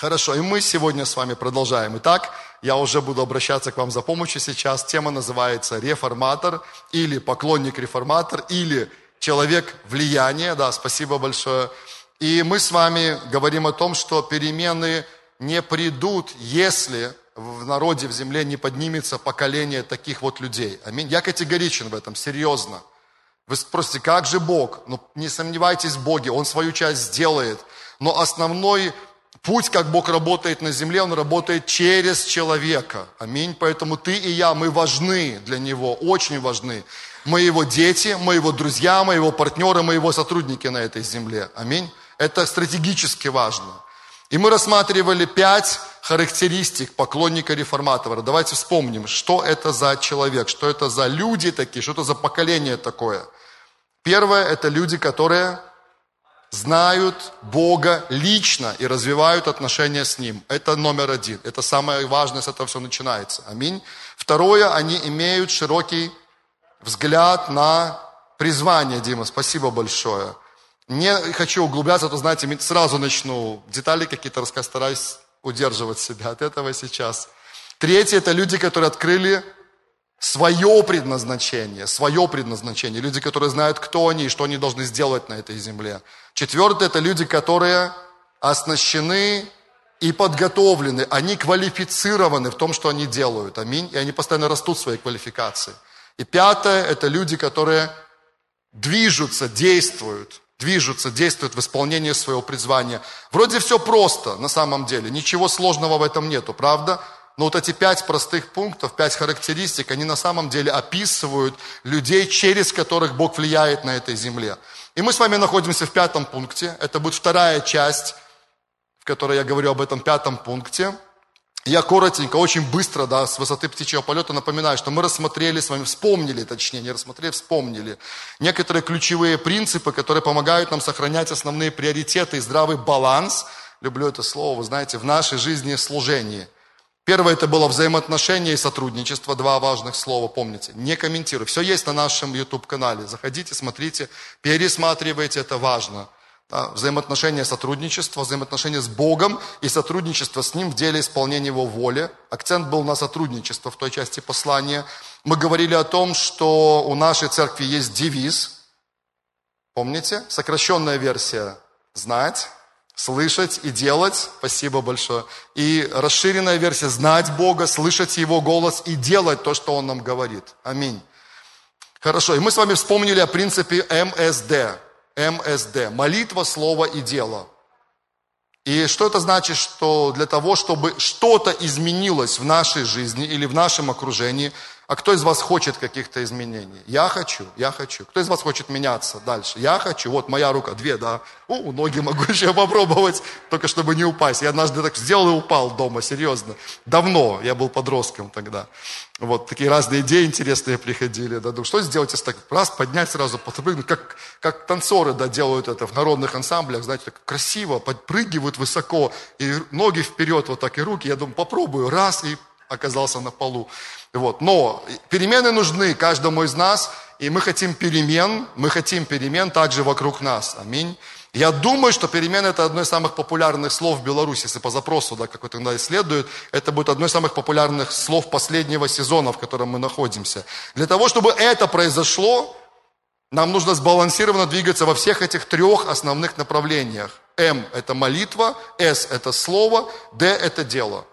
Хорошо, и мы сегодня с вами продолжаем. Итак, я уже буду обращаться к вам за помощью сейчас. Тема называется «Реформатор» или «Поклонник-реформатор» или «Человек влияния». Да, спасибо большое. И мы с вами говорим о том, что перемены не придут, если в народе, в земле не поднимется поколение таких вот людей. Аминь. Я категоричен в этом, серьезно. Вы спросите, как же Бог? Ну, не сомневайтесь в Боге, Он свою часть сделает. Но основной Путь, как Бог работает на земле, Он работает через человека. Аминь. Поэтому ты и я, мы важны для Него, очень важны. Мы Его дети, мы Его друзья, мы Его партнеры, мы Его сотрудники на этой земле. Аминь. Это стратегически важно. И мы рассматривали пять характеристик поклонника реформатора. Давайте вспомним, что это за человек, что это за люди такие, что это за поколение такое. Первое – это люди, которые знают Бога лично и развивают отношения с Ним. Это номер один. Это самое важное, с этого все начинается. Аминь. Второе, они имеют широкий взгляд на призвание, Дима. Спасибо большое. Не хочу углубляться, то, знаете, сразу начну детали какие-то рассказать, стараюсь удерживать себя от этого сейчас. Третье, это люди, которые открыли свое предназначение, свое предназначение. Люди, которые знают, кто они и что они должны сделать на этой земле. Четвертое – это люди, которые оснащены и подготовлены. Они квалифицированы в том, что они делают. Аминь. И они постоянно растут в своей квалификации. И пятое – это люди, которые движутся, действуют, движутся, действуют в исполнении своего призвания. Вроде все просто на самом деле, ничего сложного в этом нету, правда? Но вот эти пять простых пунктов, пять характеристик, они на самом деле описывают людей, через которых Бог влияет на этой земле. И мы с вами находимся в пятом пункте. Это будет вторая часть, в которой я говорю об этом пятом пункте. Я коротенько, очень быстро, да, с высоты птичьего полета напоминаю, что мы рассмотрели с вами, вспомнили, точнее, не рассмотрели, вспомнили некоторые ключевые принципы, которые помогают нам сохранять основные приоритеты и здравый баланс, люблю это слово, вы знаете, в нашей жизни и служении – Первое это было взаимоотношения и сотрудничество, два важных слова, помните. Не комментирую. Все есть на нашем YouTube-канале. Заходите, смотрите, пересматривайте, это важно. Да, взаимоотношения сотрудничества, взаимоотношения с Богом и сотрудничество с Ним в деле исполнения Его воли. Акцент был на сотрудничество в той части послания. Мы говорили о том, что у нашей церкви есть девиз. Помните? Сокращенная версия «Знать» слышать и делать, спасибо большое. И расширенная версия, знать Бога, слышать Его голос и делать то, что Он нам говорит. Аминь. Хорошо, и мы с вами вспомнили о принципе МСД. МСД. Молитва, слово и дело. И что это значит, что для того, чтобы что-то изменилось в нашей жизни или в нашем окружении, а кто из вас хочет каких-то изменений? Я хочу, я хочу. Кто из вас хочет меняться дальше? Я хочу. Вот моя рука, две, да. У, ноги могу еще попробовать, только чтобы не упасть. Я однажды так сделал и упал дома, серьезно. Давно, я был подростком тогда. Вот такие разные идеи интересные приходили. Да, думаю, что сделать, если так раз поднять сразу, подпрыгнуть, как, как танцоры да, делают это в народных ансамблях, знаете, так красиво, подпрыгивают высоко, и ноги вперед, вот так и руки. Я думаю, попробую, раз, и оказался на полу. Вот. Но перемены нужны каждому из нас, и мы хотим перемен, мы хотим перемен также вокруг нас. Аминь. Я думаю, что перемены это одно из самых популярных слов в Беларуси, если по запросу, да, какой тогда исследуют, это будет одно из самых популярных слов последнего сезона, в котором мы находимся. Для того, чтобы это произошло, нам нужно сбалансированно двигаться во всех этих трех основных направлениях. М – это молитва, С – это слово, Д – это дело.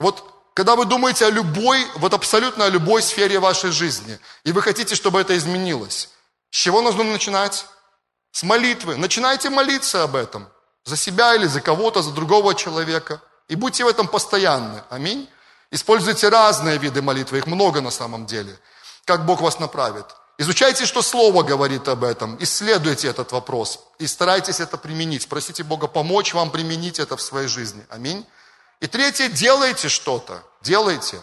Вот когда вы думаете о любой, вот абсолютно о любой сфере вашей жизни, и вы хотите, чтобы это изменилось, с чего нужно начинать? С молитвы. Начинайте молиться об этом. За себя или за кого-то, за другого человека. И будьте в этом постоянны. Аминь. Используйте разные виды молитвы, их много на самом деле. Как Бог вас направит. Изучайте, что Слово говорит об этом. Исследуйте этот вопрос. И старайтесь это применить. Просите Бога помочь вам применить это в своей жизни. Аминь. И третье, делайте что-то, делайте.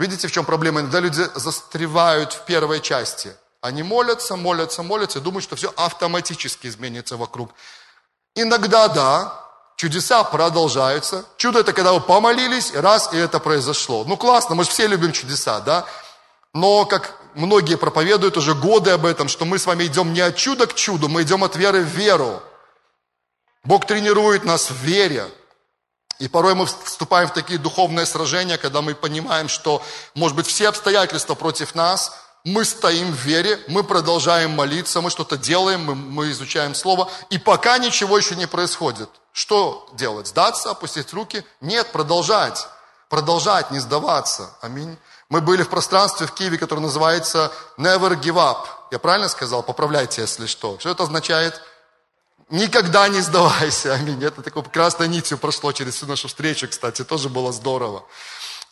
Видите, в чем проблема? Иногда люди застревают в первой части. Они молятся, молятся, молятся думают, что все автоматически изменится вокруг. Иногда да, чудеса продолжаются. Чудо это когда вы помолились, раз, и это произошло. Ну классно, мы же все любим чудеса, да? Но, как многие проповедуют уже годы об этом, что мы с вами идем не от чуда к чуду, мы идем от веры в веру. Бог тренирует нас в вере. И порой мы вступаем в такие духовные сражения, когда мы понимаем, что, может быть, все обстоятельства против нас, мы стоим в вере, мы продолжаем молиться, мы что-то делаем, мы, мы изучаем Слово, и пока ничего еще не происходит. Что делать? Сдаться, опустить руки? Нет, продолжать. Продолжать, не сдаваться. Аминь. Мы были в пространстве в Киеве, которое называется Never Give Up. Я правильно сказал? Поправляйте, если что. Что это означает? Никогда не сдавайся. Аминь. Это такой красной нитью прошло через всю нашу встречу, кстати. Тоже было здорово.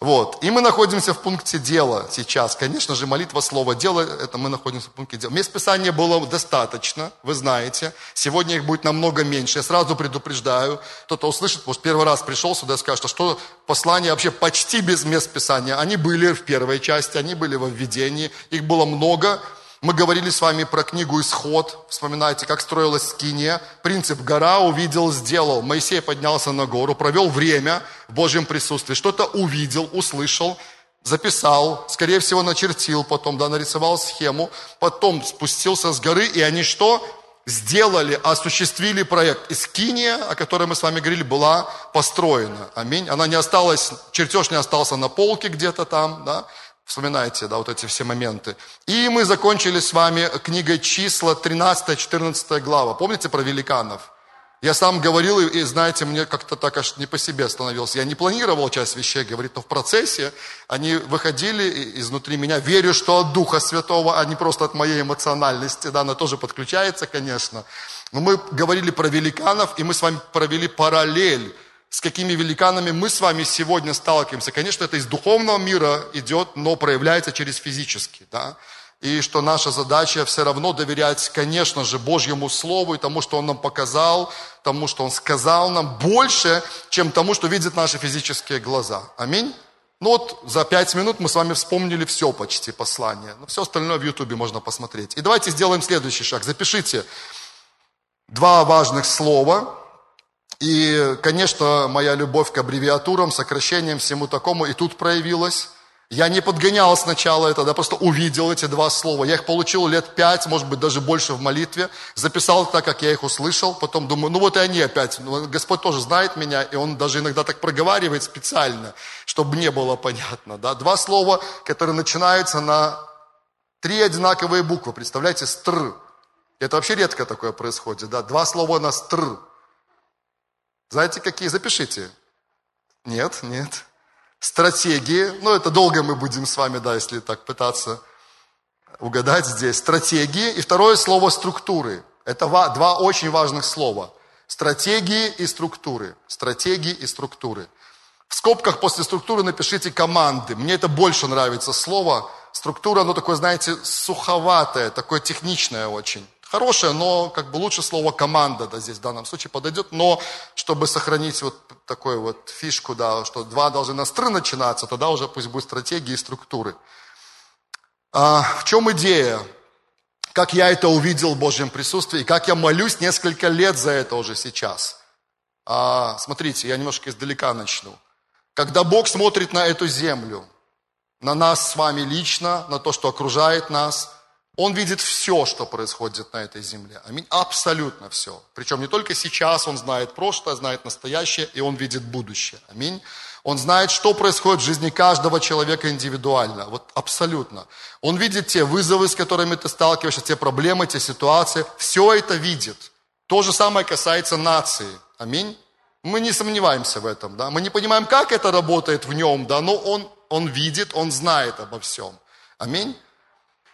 Вот. И мы находимся в пункте дела сейчас. Конечно же, молитва, слово, дело, это мы находимся в пункте дела. Мест Писания было достаточно, вы знаете. Сегодня их будет намного меньше. Я сразу предупреждаю. Кто-то услышит, может, первый раз пришел сюда и скажет, а что послание вообще почти без мест Писания. Они были в первой части, они были во введении. Их было много. Мы говорили с вами про книгу «Исход». Вспоминайте, как строилась скиния. Принцип «гора увидел, сделал». Моисей поднялся на гору, провел время в Божьем присутствии. Что-то увидел, услышал, записал, скорее всего, начертил потом, да, нарисовал схему. Потом спустился с горы, и они что? Сделали, осуществили проект. Скиния, о которой мы с вами говорили, была построена. Аминь. Она не осталась, чертеж не остался на полке где-то там, да. Вспоминайте, да, вот эти все моменты. И мы закончили с вами книгой числа 13-14 глава. Помните про великанов? Я сам говорил, и, знаете, мне как-то так аж не по себе становился. Я не планировал часть вещей говорить, но в процессе они выходили изнутри меня. Верю, что от Духа Святого, а не просто от моей эмоциональности. Да, она тоже подключается, конечно. Но мы говорили про великанов, и мы с вами провели параллель с какими великанами мы с вами сегодня сталкиваемся. Конечно, это из духовного мира идет, но проявляется через физический. Да? И что наша задача все равно доверять, конечно же, Божьему Слову и тому, что Он нам показал, тому, что Он сказал нам, больше, чем тому, что видят наши физические глаза. Аминь. Ну вот за пять минут мы с вами вспомнили все почти послание. Но все остальное в Ютубе можно посмотреть. И давайте сделаем следующий шаг. Запишите два важных слова, и, конечно, моя любовь к аббревиатурам, сокращениям, всему такому и тут проявилась. Я не подгонял сначала это, да, просто увидел эти два слова. Я их получил лет пять, может быть, даже больше в молитве. Записал так, как я их услышал. Потом думаю, ну вот и они опять. Ну, Господь тоже знает меня, и Он даже иногда так проговаривает специально, чтобы мне было понятно. Да. Два слова, которые начинаются на три одинаковые буквы. Представляете, стр. Это вообще редко такое происходит. Да. Два слова на стр. Знаете, какие? Запишите. Нет, нет. Стратегии. Ну, это долго мы будем с вами, да, если так пытаться угадать здесь. Стратегии. И второе слово структуры. Это два очень важных слова. Стратегии и структуры. Стратегии и структуры. В скобках после структуры напишите команды. Мне это больше нравится слово. Структура, оно такое, знаете, суховатое, такое техничное очень. Хорошее, но как бы лучше слово команда, да, здесь в данном случае подойдет, но чтобы сохранить вот такую вот фишку, да, что два должны на стры начинаться, тогда уже пусть будет стратегии и структуры. А, в чем идея? Как я это увидел в Божьем присутствии, и как я молюсь несколько лет за это уже сейчас. А, смотрите, я немножко издалека начну. Когда Бог смотрит на эту землю, на нас с вами лично, на то, что окружает нас – он видит все, что происходит на этой земле. Аминь. Абсолютно все. Причем не только сейчас, он знает прошлое, знает настоящее, и он видит будущее. Аминь. Он знает, что происходит в жизни каждого человека индивидуально. Вот абсолютно. Он видит те вызовы, с которыми ты сталкиваешься, те проблемы, те ситуации. Все это видит. То же самое касается нации. Аминь. Мы не сомневаемся в этом, да. Мы не понимаем, как это работает в нем, да, но он, он видит, он знает обо всем. Аминь.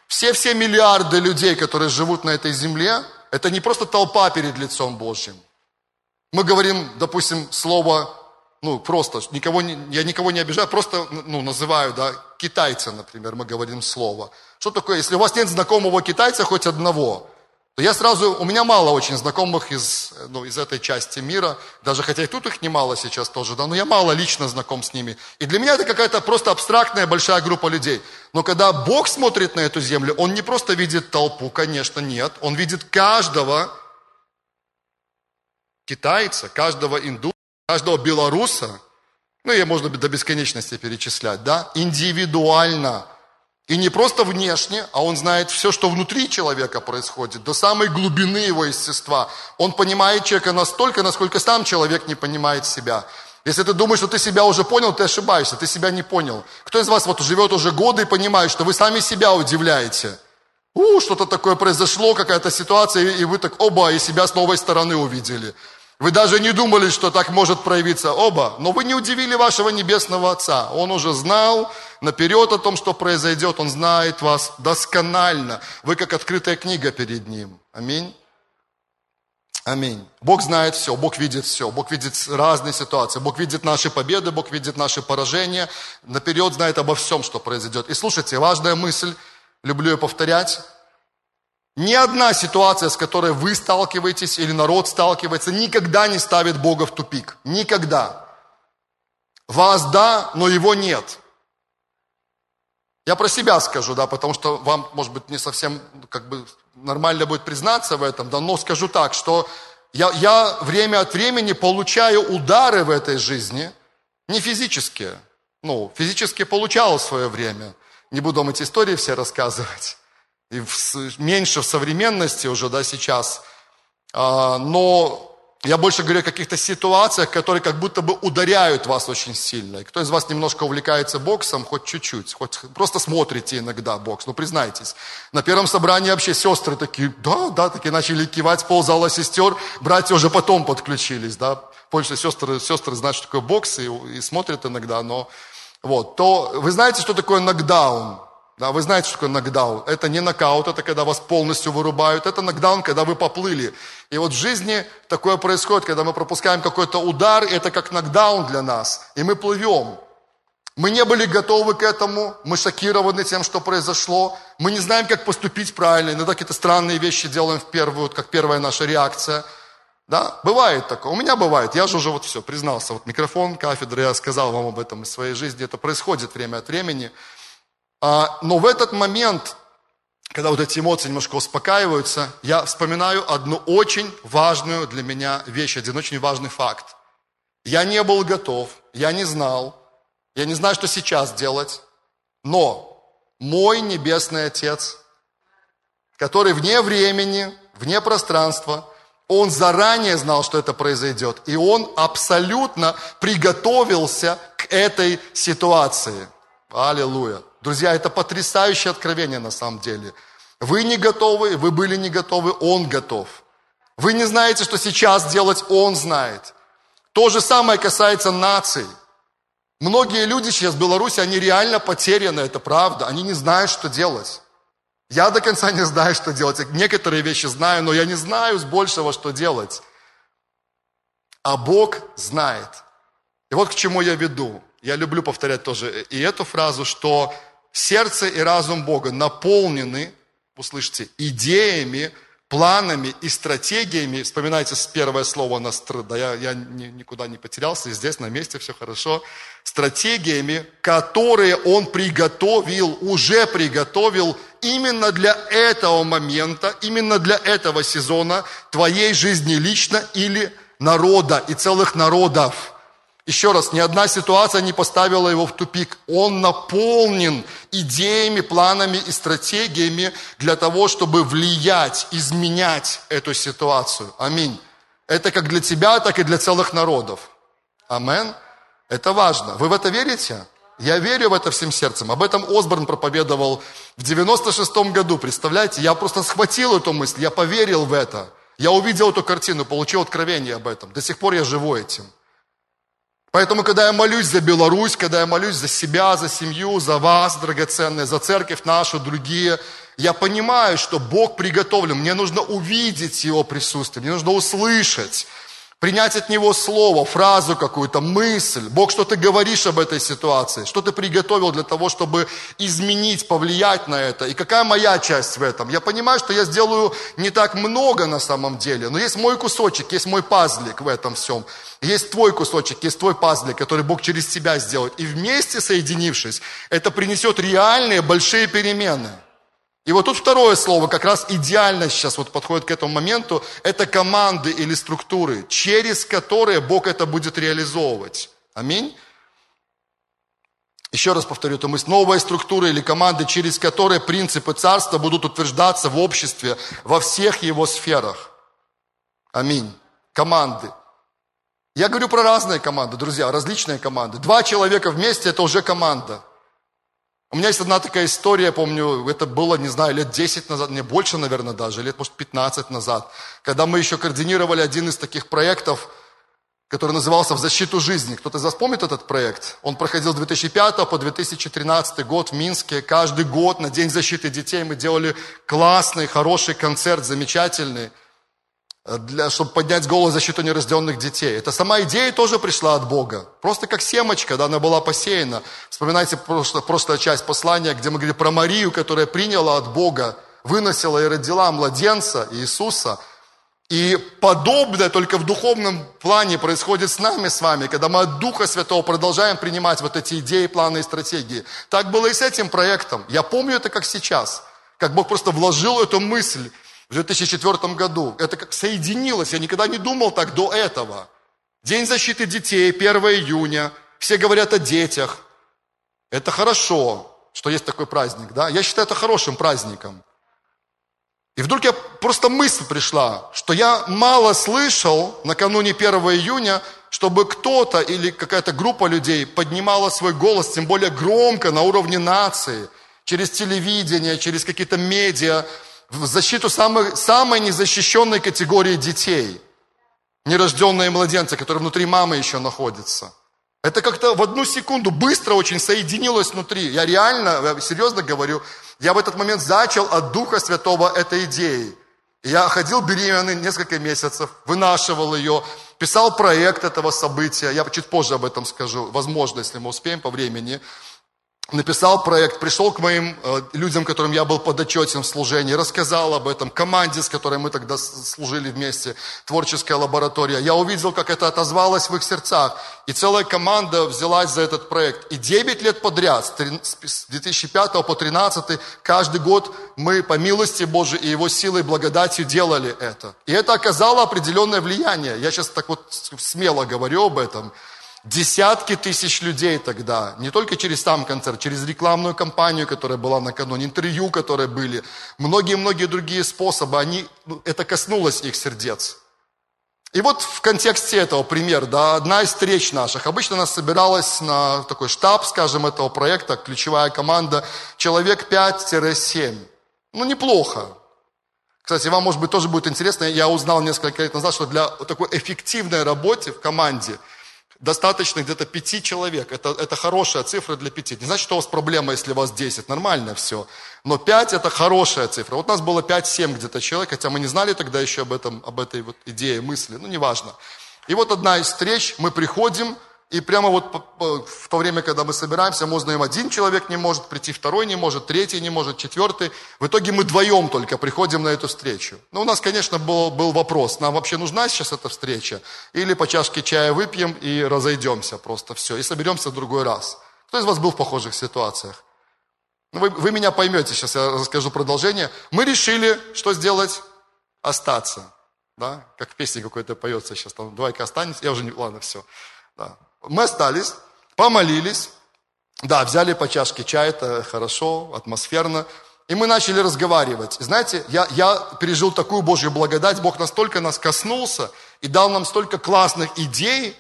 Все-все миллиарды людей, которые живут на этой земле, это не просто толпа перед лицом Божьим. Мы говорим, допустим, слово, ну, просто, никого не, я никого не обижаю, просто, ну, называю, да, китайца, например, мы говорим слово. Что такое, если у вас нет знакомого китайца, хоть одного, то я сразу, у меня мало очень знакомых из, ну, из этой части мира, даже хотя и тут их немало сейчас тоже, да, но я мало лично знаком с ними. И для меня это какая-то просто абстрактная большая группа людей. Но когда Бог смотрит на эту землю, Он не просто видит толпу, конечно, нет, Он видит каждого китайца, каждого индуса, каждого белоруса, ну, я можно до бесконечности перечислять, да, индивидуально – и не просто внешне, а он знает все, что внутри человека происходит, до самой глубины его естества. Он понимает человека настолько, насколько сам человек не понимает себя. Если ты думаешь, что ты себя уже понял, ты ошибаешься, ты себя не понял. Кто из вас вот живет уже годы и понимает, что вы сами себя удивляете? У, что-то такое произошло, какая-то ситуация, и вы так оба, и себя с новой стороны увидели. Вы даже не думали, что так может проявиться оба, но вы не удивили вашего Небесного Отца. Он уже знал наперед о том, что произойдет, Он знает вас досконально. Вы как открытая книга перед Ним. Аминь. Аминь. Бог знает все, Бог видит все, Бог видит разные ситуации, Бог видит наши победы, Бог видит наши поражения, наперед знает обо всем, что произойдет. И слушайте, важная мысль, люблю ее повторять, ни одна ситуация, с которой вы сталкиваетесь или народ сталкивается, никогда не ставит Бога в тупик. Никогда. Вас да, но его нет. Я про себя скажу, да, потому что вам, может быть, не совсем как бы нормально будет признаться в этом, да, но скажу так, что я, я время от времени получаю удары в этой жизни, не физические. Ну, физически получал в свое время. Не буду вам эти истории все рассказывать и в, меньше в современности уже, да, сейчас. А, но я больше говорю о каких-то ситуациях, которые как будто бы ударяют вас очень сильно. Кто из вас немножко увлекается боксом, хоть чуть-чуть, хоть просто смотрите иногда бокс, ну признайтесь. На первом собрании вообще сестры такие, да, да, такие начали кивать, ползала сестер, братья уже потом подключились, да. Больше сестры, сестры знают, что такое бокс и, и смотрят иногда, но вот, то вы знаете, что такое нокдаун? Да, вы знаете, что такое нокдаун. Это не нокаут, это когда вас полностью вырубают. Это нокдаун, когда вы поплыли. И вот в жизни такое происходит, когда мы пропускаем какой-то удар, это как нокдаун для нас. И мы плывем. Мы не были готовы к этому, мы шокированы тем, что произошло. Мы не знаем, как поступить правильно. Иногда какие-то странные вещи делаем в первую, как первая наша реакция. Да, бывает такое. У меня бывает. Я же уже вот все, признался. Вот микрофон, кафедра, я сказал вам об этом из своей жизни. Это происходит время от времени. А, но в этот момент, когда вот эти эмоции немножко успокаиваются, я вспоминаю одну очень важную для меня вещь, один очень важный факт. Я не был готов, я не знал, я не знаю, что сейчас делать, но мой Небесный Отец, который вне времени, вне пространства, он заранее знал, что это произойдет, и он абсолютно приготовился к этой ситуации. Аллилуйя. Друзья, это потрясающее откровение на самом деле. Вы не готовы, вы были не готовы, Он готов. Вы не знаете, что сейчас делать, Он знает. То же самое касается наций. Многие люди сейчас в Беларуси, они реально потеряны, это правда. Они не знают, что делать. Я до конца не знаю, что делать. Некоторые вещи знаю, но я не знаю с большего, что делать. А Бог знает. И вот к чему я веду. Я люблю повторять тоже и эту фразу, что сердце и разум Бога наполнены, услышите, идеями, планами и стратегиями. Вспоминайте первое слово «настр», да, я, я никуда не потерялся, здесь на месте все хорошо. Стратегиями, которые Он приготовил, уже приготовил именно для этого момента, именно для этого сезона твоей жизни лично или народа и целых народов. Еще раз, ни одна ситуация не поставила его в тупик. Он наполнен идеями, планами и стратегиями для того, чтобы влиять, изменять эту ситуацию. Аминь. Это как для тебя, так и для целых народов. Амен. Это важно. Вы в это верите? Я верю в это всем сердцем. Об этом Осборн проповедовал в 96-м году. Представляете, я просто схватил эту мысль, я поверил в это. Я увидел эту картину, получил откровение об этом. До сих пор я живу этим. Поэтому, когда я молюсь за Беларусь, когда я молюсь за себя, за семью, за вас, драгоценные, за церковь нашу, другие, я понимаю, что Бог приготовлен. Мне нужно увидеть Его присутствие, мне нужно услышать принять от Него слово, фразу какую-то, мысль. Бог, что ты говоришь об этой ситуации, что ты приготовил для того, чтобы изменить, повлиять на это. И какая моя часть в этом? Я понимаю, что я сделаю не так много на самом деле, но есть мой кусочек, есть мой пазлик в этом всем. Есть твой кусочек, есть твой пазлик, который Бог через тебя сделает. И вместе соединившись, это принесет реальные большие перемены. И вот тут второе слово, как раз идеально сейчас вот подходит к этому моменту, это команды или структуры, через которые Бог это будет реализовывать. Аминь. Еще раз повторю эту мысль. Новая структура или команды, через которые принципы царства будут утверждаться в обществе во всех его сферах. Аминь. Команды. Я говорю про разные команды, друзья, различные команды. Два человека вместе – это уже команда. У меня есть одна такая история, помню, это было, не знаю, лет 10 назад, не больше, наверное, даже, лет, может, 15 назад, когда мы еще координировали один из таких проектов, который назывался «В защиту жизни». Кто-то из вас помнит этот проект? Он проходил с 2005 по 2013 год в Минске. Каждый год на День защиты детей мы делали классный, хороший концерт, замечательный – для, чтобы поднять голос защиту нерожденных детей. Это сама идея тоже пришла от Бога. Просто как семочка, да, она была посеяна. Вспоминайте просто, прошлая часть послания, где мы говорили про Марию, которая приняла от Бога, выносила и родила младенца Иисуса. И подобное только в духовном плане происходит с нами, с вами, когда мы от Духа Святого продолжаем принимать вот эти идеи, планы и стратегии. Так было и с этим проектом. Я помню это как сейчас. Как Бог просто вложил эту мысль в 2004 году. Это как соединилось, я никогда не думал так до этого. День защиты детей, 1 июня, все говорят о детях. Это хорошо, что есть такой праздник, да? Я считаю это хорошим праздником. И вдруг я просто мысль пришла, что я мало слышал накануне 1 июня, чтобы кто-то или какая-то группа людей поднимала свой голос, тем более громко, на уровне нации, через телевидение, через какие-то медиа, в защиту самой, самой незащищенной категории детей. Нерожденные младенцы, которые внутри мамы еще находятся. Это как-то в одну секунду быстро очень соединилось внутри. Я реально, серьезно говорю, я в этот момент зачал от Духа Святого этой идеи. Я ходил беременный несколько месяцев, вынашивал ее, писал проект этого события. Я чуть позже об этом скажу, возможно, если мы успеем по времени написал проект, пришел к моим э, людям, которым я был подотчетен в служении, рассказал об этом, команде, с которой мы тогда служили вместе, творческая лаборатория. Я увидел, как это отозвалось в их сердцах. И целая команда взялась за этот проект. И 9 лет подряд, с 2005 по 2013, каждый год мы по милости Божией и Его силой благодатью делали это. И это оказало определенное влияние. Я сейчас так вот смело говорю об этом. Десятки тысяч людей тогда, не только через сам концерт, через рекламную кампанию, которая была накануне, интервью, которые были, многие-многие другие способы, они, ну, это коснулось их сердец. И вот в контексте этого пример, да, одна из встреч наших. Обычно нас собиралась на такой штаб, скажем, этого проекта, ключевая команда, человек 5-7. Ну, неплохо. Кстати, вам, может быть, тоже будет интересно, я узнал несколько лет назад, что для такой эффективной работы в команде – достаточно где-то пяти человек. Это, это хорошая цифра для пяти. Не значит, что у вас проблема, если у вас 10. Нормально все. Но пять это хорошая цифра. Вот у нас было 5-7 где-то человек, хотя мы не знали тогда еще об, этом, об этой вот идее, мысли. Ну, неважно. И вот одна из встреч, мы приходим, и прямо вот в то время, когда мы собираемся, мы узнаем, один человек не может прийти, второй не может, третий не может, четвертый. В итоге мы вдвоем только приходим на эту встречу. Но у нас, конечно, был, был вопрос, нам вообще нужна сейчас эта встреча? Или по чашке чая выпьем и разойдемся просто все, и соберемся в другой раз. Кто из вас был в похожих ситуациях? Ну, вы, вы меня поймете, сейчас я расскажу продолжение. Мы решили, что сделать? Остаться. Да? Как в песне какой-то поется сейчас, там, давай-ка останемся. Я уже не, ладно, все. Да. Мы остались, помолились, да, взяли по чашке чая, это хорошо, атмосферно. И мы начали разговаривать. знаете, я, я пережил такую Божью благодать, Бог настолько нас коснулся и дал нам столько классных идей.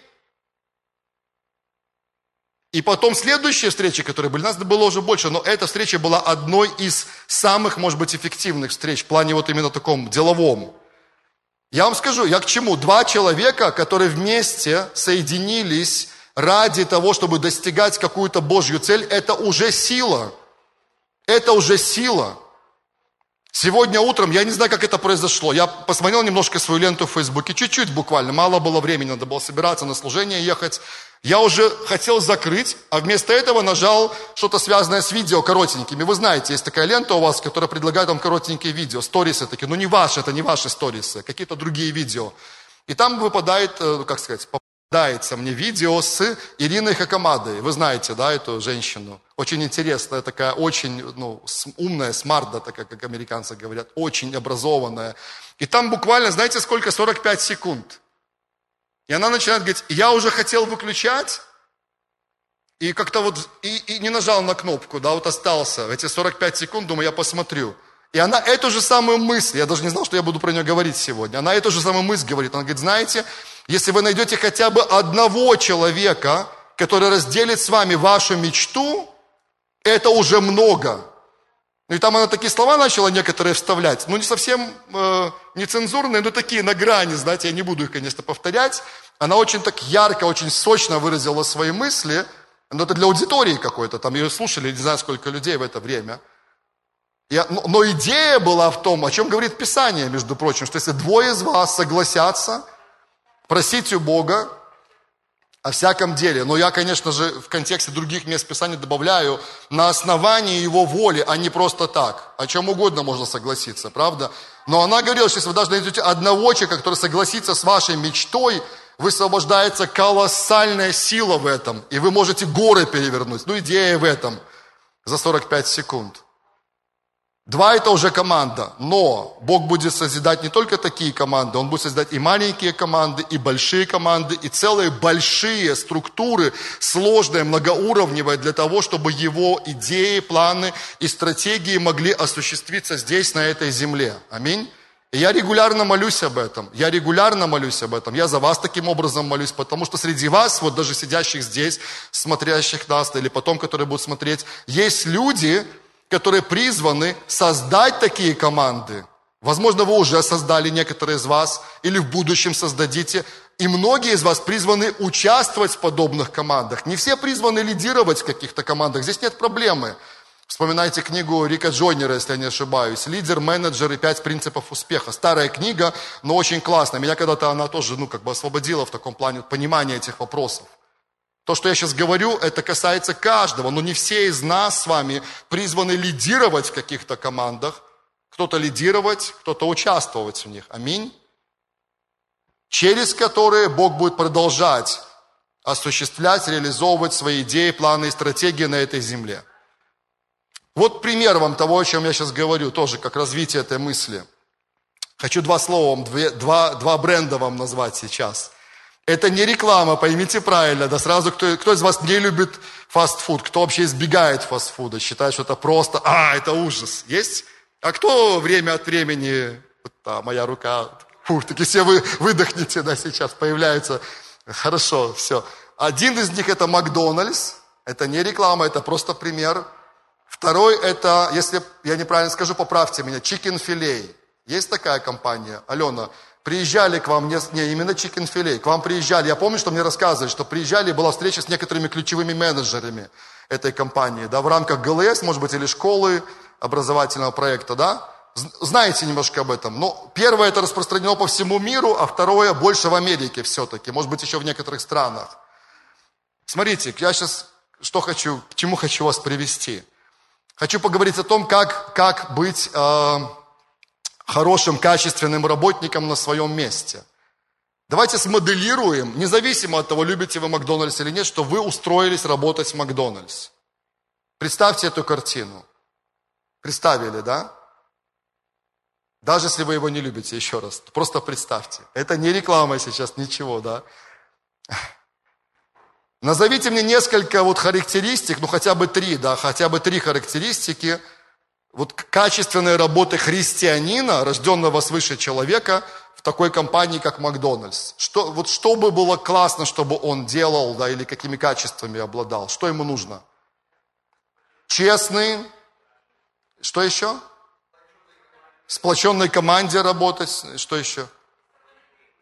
И потом следующие встречи, которые были, нас было уже больше, но эта встреча была одной из самых, может быть, эффективных встреч в плане вот именно таком деловом. Я вам скажу, я к чему? Два человека, которые вместе соединились ради того, чтобы достигать какую-то Божью цель, это уже сила. Это уже сила. Сегодня утром, я не знаю, как это произошло, я посмотрел немножко свою ленту в Фейсбуке, чуть-чуть буквально, мало было времени, надо было собираться на служение ехать. Я уже хотел закрыть, а вместо этого нажал что-то связанное с видео коротенькими. Вы знаете, есть такая лента у вас, которая предлагает вам коротенькие видео, сторисы такие, ну не ваши, это не ваши сторисы, какие-то другие видео. И там выпадает, э, как сказать, попадается мне видео с Ириной Хакамадой. Вы знаете, да, эту женщину? Очень интересная, такая очень ну, умная, смарт, такая, как американцы говорят, очень образованная. И там буквально, знаете, сколько? 45 секунд. И она начинает говорить, я уже хотел выключать, и как-то вот, и, и не нажал на кнопку, да, вот остался. Эти 45 секунд, думаю, я посмотрю. И она эту же самую мысль, я даже не знал, что я буду про нее говорить сегодня, она эту же самую мысль говорит. Она говорит, знаете, Если вы найдете хотя бы одного человека, который разделит с вами вашу мечту, это уже много. Ну и там она такие слова начала некоторые вставлять, ну не совсем э, нецензурные, но такие на грани, знаете, я не буду их, конечно, повторять. Она очень так ярко, очень сочно выразила свои мысли, но это для аудитории какой-то, там ее слушали, не знаю, сколько людей в это время. Я, но, но идея была в том, о чем говорит Писание, между прочим, что если двое из вас согласятся просить у Бога, о всяком деле. Но я, конечно же, в контексте других мест Писания добавляю на основании его воли, а не просто так. О чем угодно можно согласиться, правда? Но она говорила, что если вы даже найдете одного человека, который согласится с вашей мечтой, высвобождается колоссальная сила в этом, и вы можете горы перевернуть. Ну, идея в этом за 45 секунд. Два это уже команда, но Бог будет созидать не только такие команды, Он будет созидать и маленькие команды, и большие команды, и целые большие структуры, сложные, многоуровневые, для того, чтобы Его идеи, планы и стратегии могли осуществиться здесь, на этой земле. Аминь. И я регулярно молюсь об этом. Я регулярно молюсь об этом. Я за вас таким образом молюсь, потому что среди вас, вот даже сидящих здесь, смотрящих нас, или потом, которые будут смотреть, есть люди, которые призваны создать такие команды. Возможно, вы уже создали некоторые из вас, или в будущем создадите. И многие из вас призваны участвовать в подобных командах. Не все призваны лидировать в каких-то командах. Здесь нет проблемы. Вспоминайте книгу Рика Джойнера, если я не ошибаюсь. «Лидер, менеджер и пять принципов успеха». Старая книга, но очень классная. Меня когда-то она тоже, ну, как бы освободила в таком плане понимания этих вопросов. То, что я сейчас говорю, это касается каждого, но не все из нас с вами призваны лидировать в каких-то командах. Кто-то лидировать, кто-то участвовать в них. Аминь. Через которые Бог будет продолжать осуществлять, реализовывать свои идеи, планы и стратегии на этой земле. Вот пример вам того, о чем я сейчас говорю, тоже как развитие этой мысли. Хочу два слова вам, два, два бренда вам назвать сейчас – это не реклама, поймите правильно, да сразу, кто, кто из вас не любит фастфуд, кто вообще избегает фастфуда, считает, что это просто, а, это ужас. Есть? А кто время от времени, вот, да, моя рука, фух, таки все вы выдохните, да, сейчас появляются. Хорошо, все. Один из них это Макдональдс, это не реклама, это просто пример. Второй это, если я неправильно скажу, поправьте меня, Chicken Filet. Есть такая компания? Алена, приезжали к вам, не, не именно Filet, к вам приезжали, я помню, что мне рассказывали, что приезжали, была встреча с некоторыми ключевыми менеджерами этой компании, да, в рамках ГЛС, может быть, или школы образовательного проекта, да, знаете немножко об этом. Но первое это распространено по всему миру, а второе больше в Америке все-таки, может быть, еще в некоторых странах. Смотрите, я сейчас что хочу, к чему хочу вас привести. Хочу поговорить о том, как, как быть... Э, хорошим, качественным работником на своем месте. Давайте смоделируем, независимо от того, любите вы Макдональдс или нет, что вы устроились работать в Макдональдс. Представьте эту картину. Представили, да? Даже если вы его не любите, еще раз, просто представьте. Это не реклама сейчас, ничего, да? Назовите мне несколько вот характеристик, ну хотя бы три, да, хотя бы три характеристики – вот качественной работы христианина, рожденного свыше человека, в такой компании, как Макдональдс. Что, вот что бы было классно, чтобы он делал, да, или какими качествами обладал? Что ему нужно? Честный. Что еще? Сплоченной команде работать. Что еще?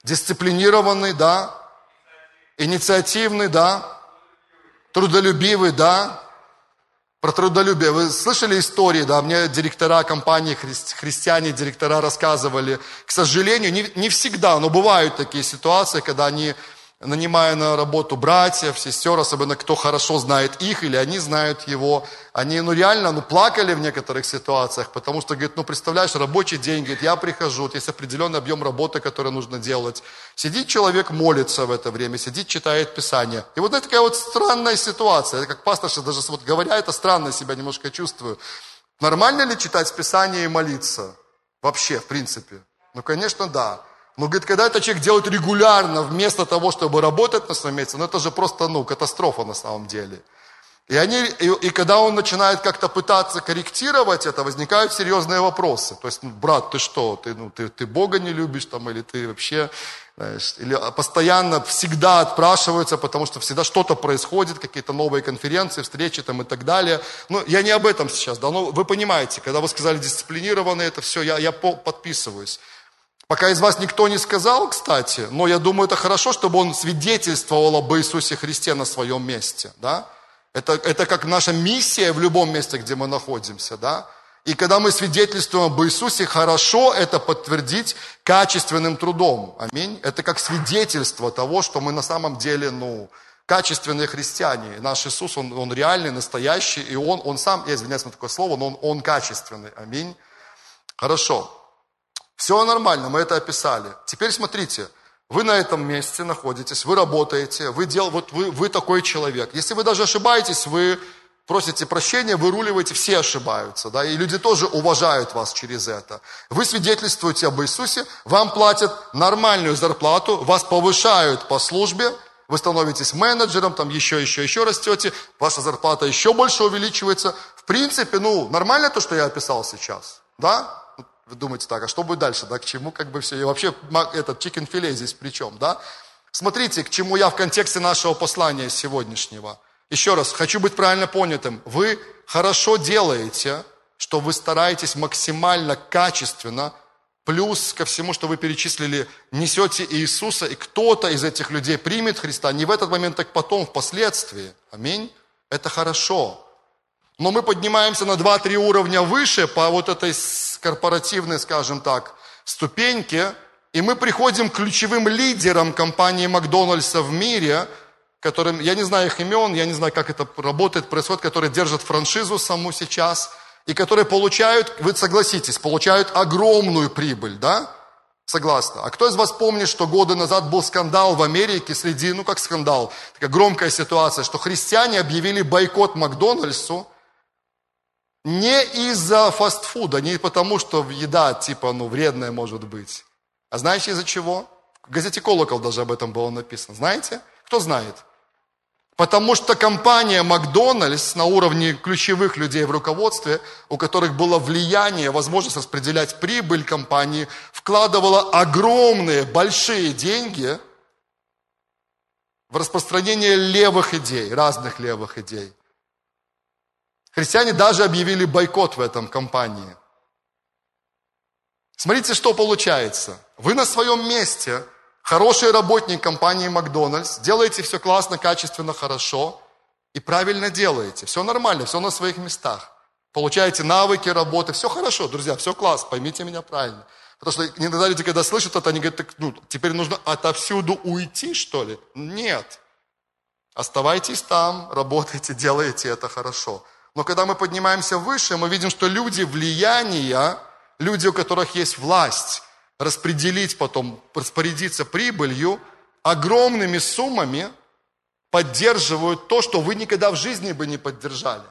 Дисциплинированный, да. Инициативный, да. Трудолюбивый, да. Про трудолюбие. Вы слышали истории, да, мне директора компании, хри- христиане, директора рассказывали. К сожалению, не, не всегда, но бывают такие ситуации, когда они нанимая на работу братьев, сестер, особенно кто хорошо знает их или они знают его, они ну реально ну, плакали в некоторых ситуациях, потому что, говорит, ну представляешь, рабочий день, говорит, я прихожу, вот есть определенный объем работы, который нужно делать. Сидит человек, молится в это время, сидит, читает Писание. И вот это такая вот странная ситуация, я как пастор сейчас даже вот говоря, это странно себя немножко чувствую. Нормально ли читать Писание и молиться? Вообще, в принципе. Ну, конечно, да. Но, говорит, когда это человек делает регулярно, вместо того, чтобы работать на своем месте, ну это же просто, ну, катастрофа на самом деле. И, они, и, и когда он начинает как-то пытаться корректировать это, возникают серьезные вопросы. То есть, ну, брат, ты что, ты, ну, ты, ты Бога не любишь там, или ты вообще, знаешь, или постоянно, всегда отпрашиваются, потому что всегда что-то происходит, какие-то новые конференции, встречи там и так далее. Ну, я не об этом сейчас, да, но вы понимаете, когда вы сказали дисциплинированные, это все, я, я подписываюсь. Пока из вас никто не сказал, кстати, но я думаю, это хорошо, чтобы он свидетельствовал об Иисусе Христе на своем месте, да, это, это как наша миссия в любом месте, где мы находимся, да? И когда мы свидетельствуем об Иисусе, хорошо это подтвердить качественным трудом. Аминь. Это как свидетельство того, что мы на самом деле, ну, качественные христиане. наш Иисус, Он, он реальный, настоящий, и Он, он сам, я извиняюсь на такое слово, но Он, он качественный. Аминь. Хорошо. Все нормально, мы это описали. Теперь смотрите, вы на этом месте находитесь, вы работаете, вы, дел, вот вы, вы такой человек. Если вы даже ошибаетесь, вы просите прощения, выруливаете, все ошибаются, да, и люди тоже уважают вас через это. Вы свидетельствуете об Иисусе, вам платят нормальную зарплату, вас повышают по службе, вы становитесь менеджером, там еще, еще, еще растете, ваша зарплата еще больше увеличивается. В принципе, ну, нормально то, что я описал сейчас, да? Вы думаете так, а что будет дальше, да, к чему как бы все, и вообще этот чикен филе здесь при чем, да? Смотрите, к чему я в контексте нашего послания сегодняшнего. Еще раз, хочу быть правильно понятым. Вы хорошо делаете, что вы стараетесь максимально качественно, плюс ко всему, что вы перечислили, несете Иисуса, и кто-то из этих людей примет Христа, не в этот момент, так потом, впоследствии. Аминь. Это хорошо. Но мы поднимаемся на 2-3 уровня выше по вот этой корпоративной, скажем так, ступеньке, и мы приходим к ключевым лидерам компании Макдональдса в мире, которым, я не знаю их имен, я не знаю, как это работает, происходит, которые держат франшизу саму сейчас, и которые получают, вы согласитесь, получают огромную прибыль, да? Согласна. А кто из вас помнит, что годы назад был скандал в Америке среди, ну как скандал, такая громкая ситуация, что христиане объявили бойкот Макдональдсу, не из-за фастфуда, не потому, что еда типа, ну, вредная может быть. А знаете из-за чего? В газете «Колокол» даже об этом было написано. Знаете? Кто знает? Потому что компания Макдональдс на уровне ключевых людей в руководстве, у которых было влияние, возможность распределять прибыль компании, вкладывала огромные, большие деньги в распространение левых идей, разных левых идей. Христиане даже объявили бойкот в этом компании. Смотрите, что получается. Вы на своем месте, хороший работник компании Макдональдс, делаете все классно, качественно, хорошо и правильно делаете. Все нормально, все на своих местах. Получаете навыки работы, все хорошо, друзья, все классно, поймите меня правильно. Потому что иногда люди, когда слышат это, они говорят, так, ну, теперь нужно отовсюду уйти, что ли? Нет. Оставайтесь там, работайте, делайте это хорошо. Но когда мы поднимаемся выше, мы видим, что люди влияния, люди, у которых есть власть, распределить потом, распорядиться прибылью, огромными суммами поддерживают то, что вы никогда в жизни бы не поддержали,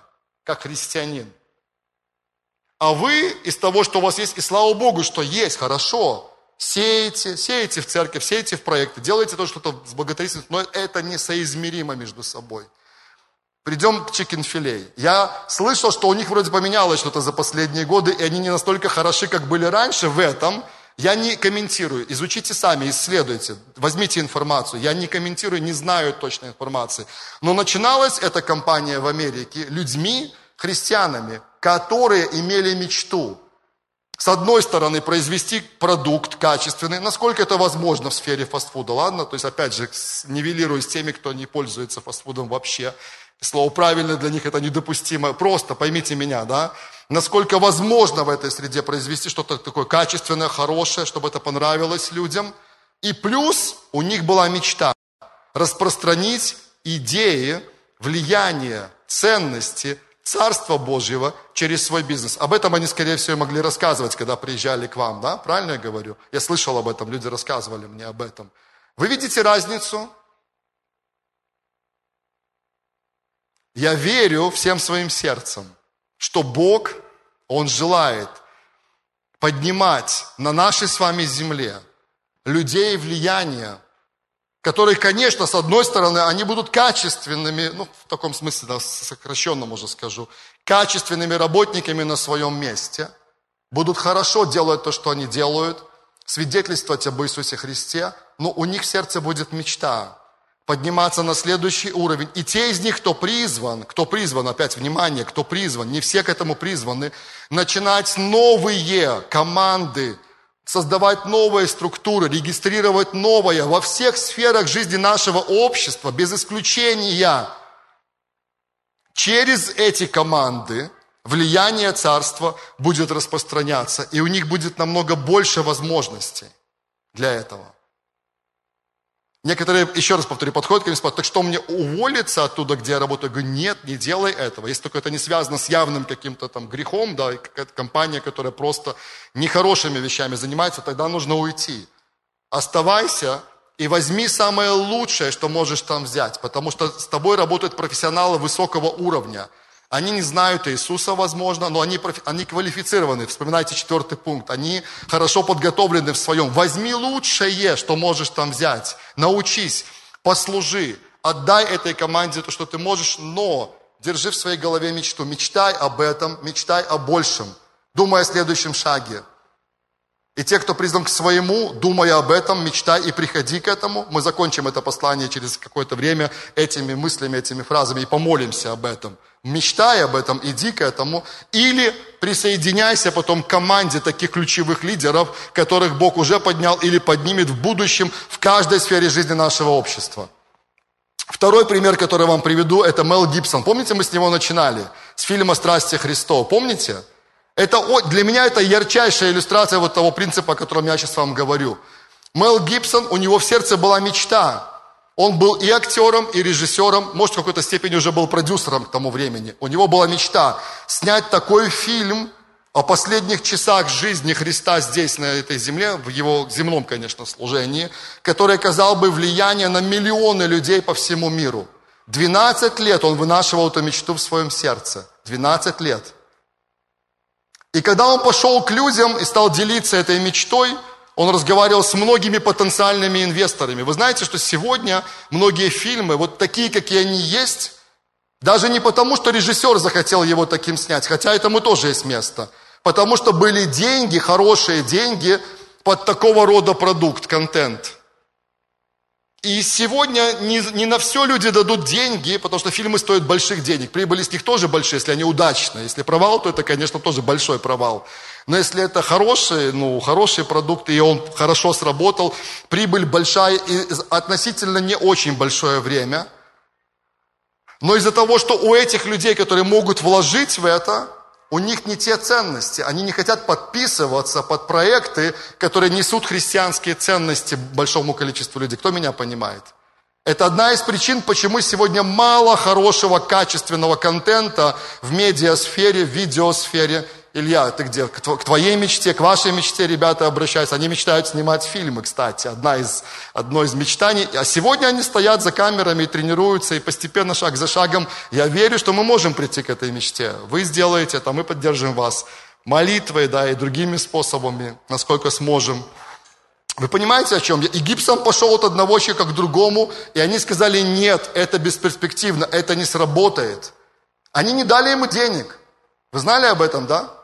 как христианин. А вы из того, что у вас есть, и слава Богу, что есть, хорошо, сеете, сеете в церковь, сеете в проекты, делаете то, что-то с благотворительностью, но это несоизмеримо между собой. Придем к чикенфилей. Я слышал, что у них вроде поменялось что-то за последние годы, и они не настолько хороши, как были раньше в этом. Я не комментирую. Изучите сами, исследуйте. Возьмите информацию. Я не комментирую, не знаю точной информации. Но начиналась эта компания в Америке людьми, христианами, которые имели мечту. С одной стороны, произвести продукт качественный, насколько это возможно в сфере фастфуда, ладно? То есть, опять же, нивелирую с теми, кто не пользуется фастфудом вообще. Слово правильно для них это недопустимо. Просто поймите меня, да? Насколько возможно в этой среде произвести что-то такое качественное, хорошее, чтобы это понравилось людям. И плюс у них была мечта распространить идеи, влияние, ценности Царства Божьего через свой бизнес. Об этом они, скорее всего, могли рассказывать, когда приезжали к вам, да? Правильно я говорю? Я слышал об этом, люди рассказывали мне об этом. Вы видите разницу? Я верю всем своим сердцем, что Бог, Он желает поднимать на нашей с вами земле людей влияния, которые, конечно, с одной стороны, они будут качественными, ну, в таком смысле, да, сокращенно, можно скажу, качественными работниками на своем месте, будут хорошо делать то, что они делают, свидетельствовать об Иисусе Христе, но у них в сердце будет мечта подниматься на следующий уровень. И те из них, кто призван, кто призван, опять внимание, кто призван, не все к этому призваны, начинать новые команды, создавать новые структуры, регистрировать новое во всех сферах жизни нашего общества, без исключения. Через эти команды влияние царства будет распространяться, и у них будет намного больше возможностей для этого. Некоторые, еще раз повторю, подходят ко мне и спрашивают, так что мне уволиться оттуда, где я работаю? Я говорю, нет, не делай этого. Если только это не связано с явным каким-то там грехом, да, какая-то компания, которая просто нехорошими вещами занимается, тогда нужно уйти. Оставайся и возьми самое лучшее, что можешь там взять, потому что с тобой работают профессионалы высокого уровня – они не знают Иисуса, возможно, но они, они квалифицированы. Вспоминайте четвертый пункт. Они хорошо подготовлены в своем. Возьми лучшее, что можешь там взять. Научись, послужи, отдай этой команде то, что ты можешь, но держи в своей голове мечту. Мечтай об этом, мечтай о большем. Думай о следующем шаге. И те, кто призван к своему, думая об этом, мечтай и приходи к этому. Мы закончим это послание через какое-то время этими мыслями, этими фразами и помолимся об этом. Мечтай об этом, иди к этому. Или присоединяйся потом к команде таких ключевых лидеров, которых Бог уже поднял или поднимет в будущем в каждой сфере жизни нашего общества. Второй пример, который я вам приведу, это Мел Гибсон. Помните, мы с него начинали? С фильма «Страсти Христова». Помните? Это, для меня это ярчайшая иллюстрация вот того принципа, о котором я сейчас вам говорю. Мел Гибсон, у него в сердце была мечта. Он был и актером, и режиссером, может, в какой-то степени уже был продюсером к тому времени. У него была мечта снять такой фильм о последних часах жизни Христа здесь, на этой земле, в его земном, конечно, служении, который оказал бы влияние на миллионы людей по всему миру. 12 лет он вынашивал эту мечту в своем сердце. 12 лет. И когда он пошел к людям и стал делиться этой мечтой, он разговаривал с многими потенциальными инвесторами. Вы знаете, что сегодня многие фильмы, вот такие, какие они есть, даже не потому, что режиссер захотел его таким снять, хотя этому тоже есть место, потому что были деньги, хорошие деньги под такого рода продукт, контент – и сегодня не, не на все люди дадут деньги, потому что фильмы стоят больших денег. Прибыли с них тоже большие, если они удачные. Если провал, то это, конечно, тоже большой провал. Но если это хорошие, ну, хорошие продукты, и он хорошо сработал, прибыль большая и относительно не очень большое время. Но из-за того, что у этих людей, которые могут вложить в это, у них не те ценности. Они не хотят подписываться под проекты, которые несут христианские ценности большому количеству людей. Кто меня понимает? Это одна из причин, почему сегодня мало хорошего, качественного контента в медиасфере, в видеосфере Илья, ты где? К твоей мечте, к вашей мечте ребята обращаются. Они мечтают снимать фильмы, кстати. Одна из, одно из мечтаний. А сегодня они стоят за камерами и тренируются, и постепенно, шаг за шагом, я верю, что мы можем прийти к этой мечте. Вы сделаете это, мы поддержим вас молитвой, да, и другими способами, насколько сможем. Вы понимаете, о чем я? И Гибсон пошел от одного человека к другому, и они сказали, нет, это бесперспективно, это не сработает. Они не дали ему денег. Вы знали об этом, да?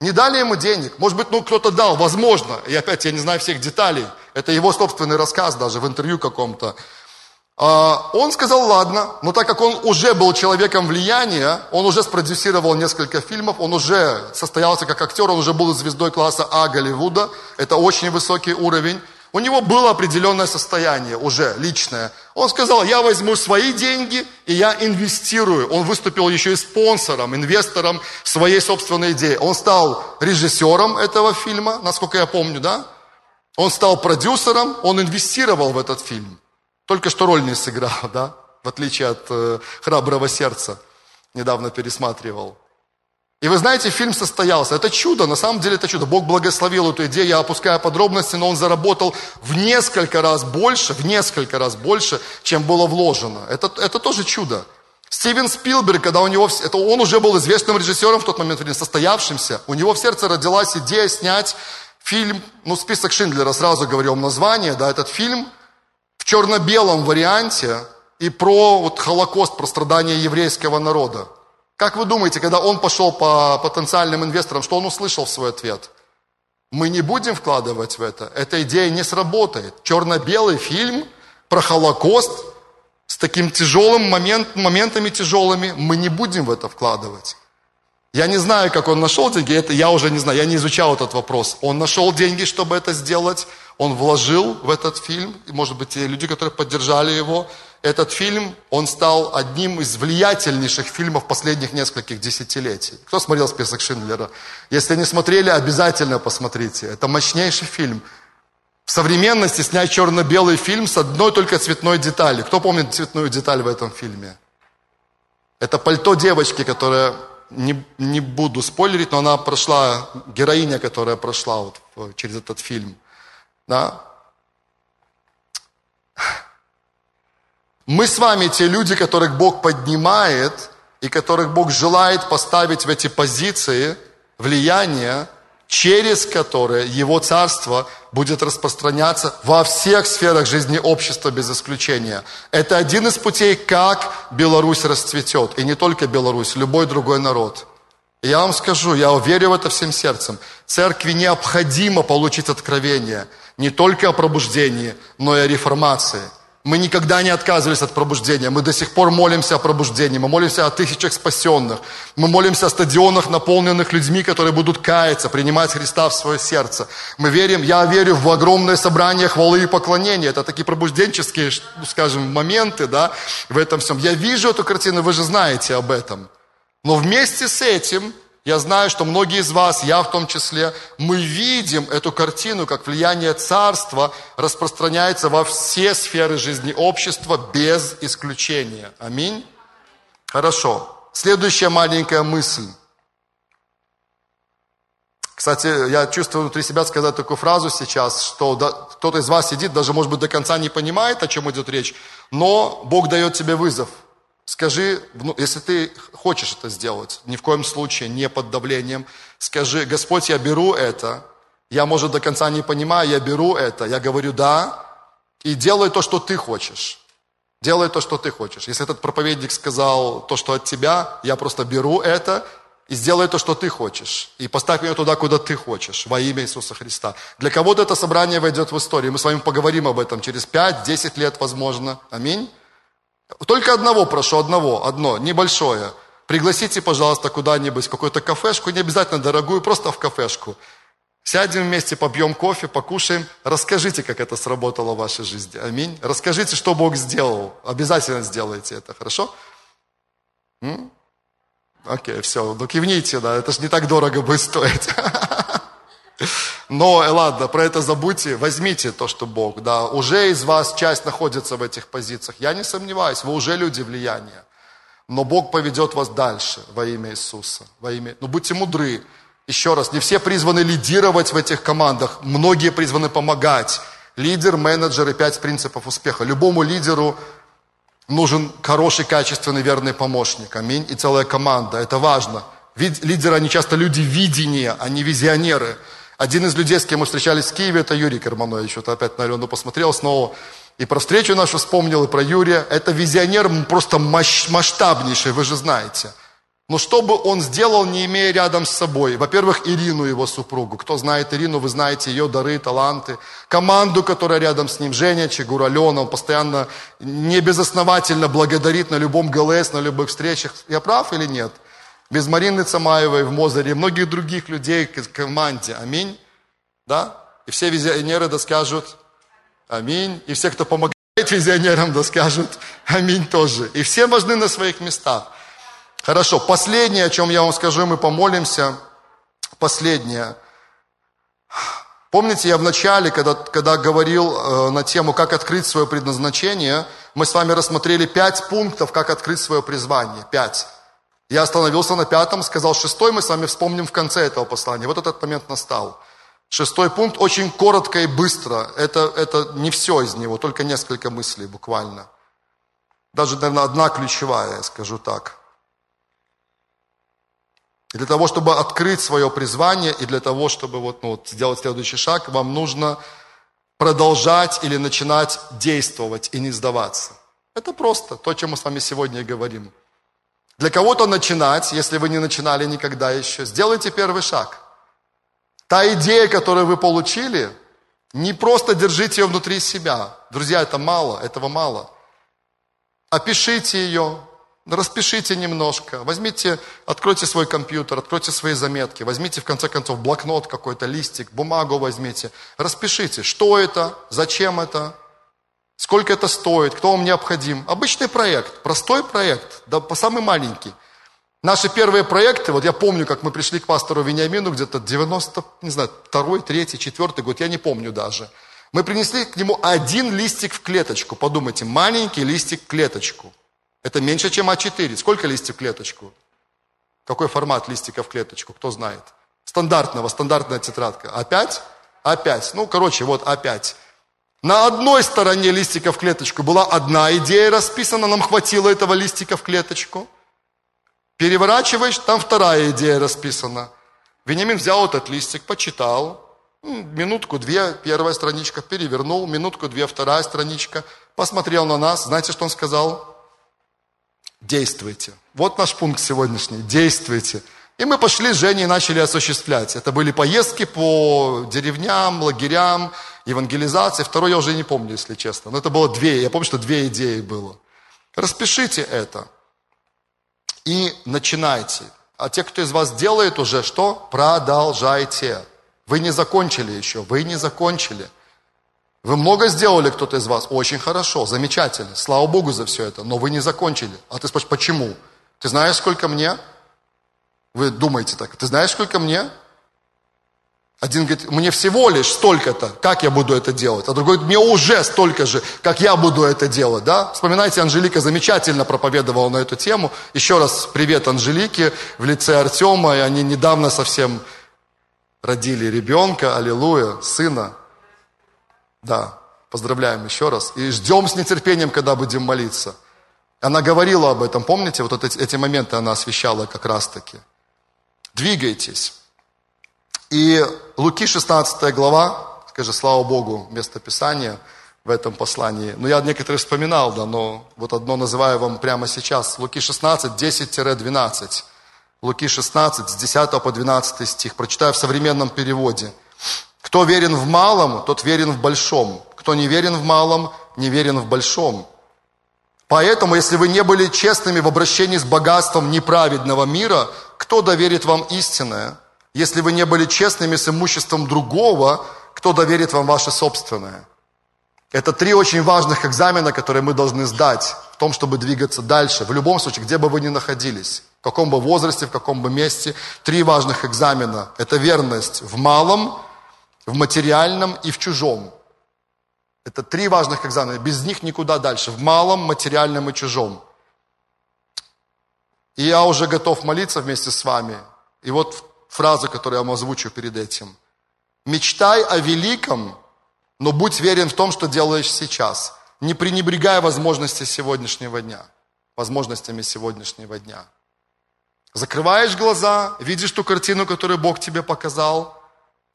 Не дали ему денег. Может быть, ну кто-то дал, возможно. И опять, я не знаю всех деталей. Это его собственный рассказ даже в интервью каком-то. А, он сказал, ладно, но так как он уже был человеком влияния, он уже спродюсировал несколько фильмов, он уже состоялся как актер, он уже был звездой класса А Голливуда, это очень высокий уровень. У него было определенное состояние уже личное. Он сказал, я возьму свои деньги и я инвестирую. Он выступил еще и спонсором, инвестором своей собственной идеи. Он стал режиссером этого фильма, насколько я помню, да? Он стал продюсером, он инвестировал в этот фильм. Только что роль не сыграл, да? В отличие от э, «Храброго сердца». Недавно пересматривал. И вы знаете, фильм состоялся. Это чудо, на самом деле это чудо. Бог благословил эту идею, я опускаю подробности, но он заработал в несколько раз больше, в несколько раз больше, чем было вложено. Это, это тоже чудо. Стивен Спилберг, когда у него, это он уже был известным режиссером в тот момент, состоявшимся, у него в сердце родилась идея снять фильм, ну, список Шиндлера, сразу говорю вам название, да, этот фильм, черно-белом варианте и про вот, Холокост, про страдания еврейского народа. Как вы думаете, когда он пошел по потенциальным инвесторам, что он услышал в свой ответ? Мы не будем вкладывать в это. Эта идея не сработает. Черно-белый фильм про Холокост с таким тяжелым момент, моментами тяжелыми, мы не будем в это вкладывать. Я не знаю, как он нашел деньги, это я уже не знаю, я не изучал этот вопрос. Он нашел деньги, чтобы это сделать, он вложил в этот фильм, может быть, те люди, которые поддержали его. Этот фильм, он стал одним из влиятельнейших фильмов последних нескольких десятилетий. Кто смотрел список Шиндлера? Если не смотрели, обязательно посмотрите. Это мощнейший фильм. В современности снять черно-белый фильм с одной только цветной деталью. Кто помнит цветную деталь в этом фильме? Это пальто девочки, которая, не, не буду спойлерить, но она прошла, героиня, которая прошла вот через этот фильм. Да? Мы с вами те люди, которых Бог поднимает и которых Бог желает поставить в эти позиции влияния, через которые Его Царство будет распространяться во всех сферах жизни общества без исключения. Это один из путей, как Беларусь расцветет. И не только Беларусь, любой другой народ. Я вам скажу, я уверен в это всем сердцем. Церкви необходимо получить откровение не только о пробуждении, но и о реформации – мы никогда не отказывались от пробуждения. Мы до сих пор молимся о пробуждении. Мы молимся о тысячах спасенных. Мы молимся о стадионах, наполненных людьми, которые будут каяться, принимать Христа в свое сердце. Мы верим, я верю в огромное собрание хвалы и поклонения. Это такие пробужденческие, скажем, моменты, да, в этом всем. Я вижу эту картину, вы же знаете об этом. Но вместе с этим я знаю, что многие из вас, я в том числе, мы видим эту картину, как влияние царства распространяется во все сферы жизни общества без исключения. Аминь. Хорошо. Следующая маленькая мысль. Кстати, я чувствую внутри себя сказать такую фразу сейчас, что кто-то из вас сидит, даже, может быть, до конца не понимает, о чем идет речь, но Бог дает тебе вызов – Скажи, если ты хочешь это сделать, ни в коем случае не под давлением, скажи, Господь, я беру это, я, может, до конца не понимаю, я беру это, я говорю да, и делай то, что ты хочешь. Делай то, что ты хочешь. Если этот проповедник сказал то, что от тебя, я просто беру это и сделай то, что ты хочешь. И поставь меня туда, куда ты хочешь, во имя Иисуса Христа. Для кого-то это собрание войдет в историю. Мы с вами поговорим об этом через 5-10 лет, возможно. Аминь. Только одного прошу, одного, одно, небольшое. Пригласите, пожалуйста, куда-нибудь, в какую-то кафешку, не обязательно дорогую, просто в кафешку. Сядем вместе, попьем кофе, покушаем. Расскажите, как это сработало в вашей жизни. Аминь. Расскажите, что Бог сделал. Обязательно сделайте это, хорошо? М? Окей, все, ну кивните, да, это же не так дорого будет стоить. Но, э, ладно, про это забудьте, возьмите то, что Бог, да, уже из вас часть находится в этих позициях. Я не сомневаюсь, вы уже люди влияния. Но Бог поведет вас дальше во имя Иисуса. Во имя... Ну, будьте мудры. Еще раз, не все призваны лидировать в этих командах, многие призваны помогать. Лидер, менеджер и пять принципов успеха. Любому лидеру нужен хороший, качественный, верный помощник. Аминь. И целая команда. Это важно. Лидеры, они часто люди видения, они визионеры. Один из людей, с кем мы встречались в Киеве, это Юрий Карманович. Вот опять на Алену посмотрел снова. И про встречу нашу вспомнил, и про Юрия. Это визионер просто масштабнейший, вы же знаете. Но что бы он сделал, не имея рядом с собой? Во-первых, Ирину, его супругу. Кто знает Ирину, вы знаете ее дары, таланты. Команду, которая рядом с ним, Женя, Чигур, Алена. Он постоянно не безосновательно благодарит на любом ГЛС, на любых встречах. Я прав или нет? без Марины Цамаевой в Мозере и многих других людей в команде. Аминь. Да? И все визионеры да скажут Аминь. И все, кто помогает визионерам, да скажут Аминь тоже. И все важны на своих местах. Хорошо, последнее, о чем я вам скажу, мы помолимся. Последнее. Помните, я в начале, когда, когда говорил э, на тему, как открыть свое предназначение, мы с вами рассмотрели пять пунктов, как открыть свое призвание. Пять. Я остановился на пятом, сказал шестой, мы с вами вспомним в конце этого послания. Вот этот момент настал. Шестой пункт очень коротко и быстро. Это, это не все из него, только несколько мыслей буквально. Даже, наверное, одна ключевая, скажу так. И для того, чтобы открыть свое призвание, и для того, чтобы вот, ну, вот, сделать следующий шаг, вам нужно продолжать или начинать действовать и не сдаваться. Это просто то, чем мы с вами сегодня и говорим. Для кого-то начинать, если вы не начинали никогда еще, сделайте первый шаг. Та идея, которую вы получили, не просто держите ее внутри себя. Друзья, это мало, этого мало. Опишите ее, распишите немножко, возьмите, откройте свой компьютер, откройте свои заметки, возьмите в конце концов блокнот какой-то, листик, бумагу возьмите, распишите, что это, зачем это, сколько это стоит, кто вам необходим. Обычный проект, простой проект, да, самый маленький. Наши первые проекты, вот я помню, как мы пришли к пастору Вениамину где-то 90, не знаю, второй, третий, четвертый год, я не помню даже. Мы принесли к нему один листик в клеточку. Подумайте, маленький листик в клеточку. Это меньше, чем А4. Сколько листьев в клеточку? Какой формат листика в клеточку? Кто знает? Стандартного, стандартная тетрадка. А5? А5. Ну, короче, вот А5. На одной стороне листика в клеточку была одна идея расписана, нам хватило этого листика в клеточку. Переворачиваешь, там вторая идея расписана. Вениамин взял этот листик, почитал, минутку-две, первая страничка, перевернул, минутку-две, вторая страничка, посмотрел на нас, знаете, что он сказал? Действуйте. Вот наш пункт сегодняшний. Действуйте. И мы пошли с Женей и начали осуществлять. Это были поездки по деревням, лагерям, евангелизации. Второй я уже не помню, если честно. Но это было две. Я помню, что две идеи было. Распишите это. И начинайте. А те, кто из вас делает уже, что? Продолжайте. Вы не закончили еще. Вы не закончили. Вы много сделали, кто-то из вас? Очень хорошо, замечательно. Слава Богу за все это. Но вы не закончили. А ты спрашиваешь, почему? Ты знаешь, сколько мне? Вы думаете так. Ты знаешь, сколько мне? Один говорит, мне всего лишь столько-то, как я буду это делать? А другой говорит, мне уже столько же, как я буду это делать, да? Вспоминайте, Анжелика замечательно проповедовала на эту тему. Еще раз привет Анжелике в лице Артема, и они недавно совсем родили ребенка, аллилуйя, сына. Да, поздравляем еще раз. И ждем с нетерпением, когда будем молиться. Она говорила об этом, помните, вот эти, эти моменты она освещала как раз-таки. Двигайтесь. И Луки 16 глава, скажи, слава Богу, место Писания в этом послании. Ну, я некоторые вспоминал, да, но вот одно называю вам прямо сейчас. Луки 16, 10-12. Луки 16, с 10 по 12 стих. Прочитаю в современном переводе. Кто верен в малом, тот верен в большом. Кто не верен в малом, не верен в большом. Поэтому, если вы не были честными в обращении с богатством неправедного мира, кто доверит вам истинное? Если вы не были честными с имуществом другого, кто доверит вам ваше собственное? Это три очень важных экзамена, которые мы должны сдать в том, чтобы двигаться дальше. В любом случае, где бы вы ни находились, в каком бы возрасте, в каком бы месте, три важных экзамена. Это верность в малом, в материальном и в чужом. Это три важных экзамена. Без них никуда дальше. В малом, материальном и чужом. И я уже готов молиться вместе с вами. И вот фраза, которую я вам озвучу перед этим. Мечтай о великом, но будь верен в том, что делаешь сейчас. Не пренебрегая возможности сегодняшнего дня. Возможностями сегодняшнего дня. Закрываешь глаза, видишь ту картину, которую Бог тебе показал –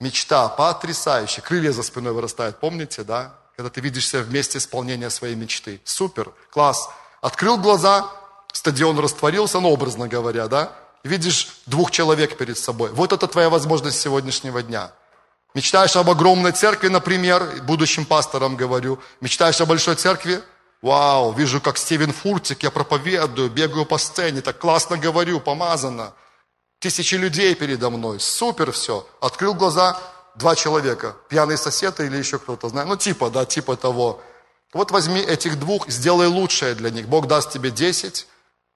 Мечта потрясающая. Крылья за спиной вырастают, помните, да? Когда ты видишься вместе исполнения своей мечты. Супер, класс. Открыл глаза, стадион растворился, ну, образно говоря, да? Видишь двух человек перед собой. Вот это твоя возможность сегодняшнего дня. Мечтаешь об огромной церкви, например, будущим пасторам говорю. Мечтаешь о большой церкви? Вау, вижу, как Стивен Фуртик, я проповедую, бегаю по сцене, так классно говорю, помазано. Тысячи людей передо мной. Супер все. Открыл глаза, два человека. Пьяный сосед или еще кто-то, знает. Ну, типа, да, типа того. Вот возьми этих двух, сделай лучшее для них. Бог даст тебе 10,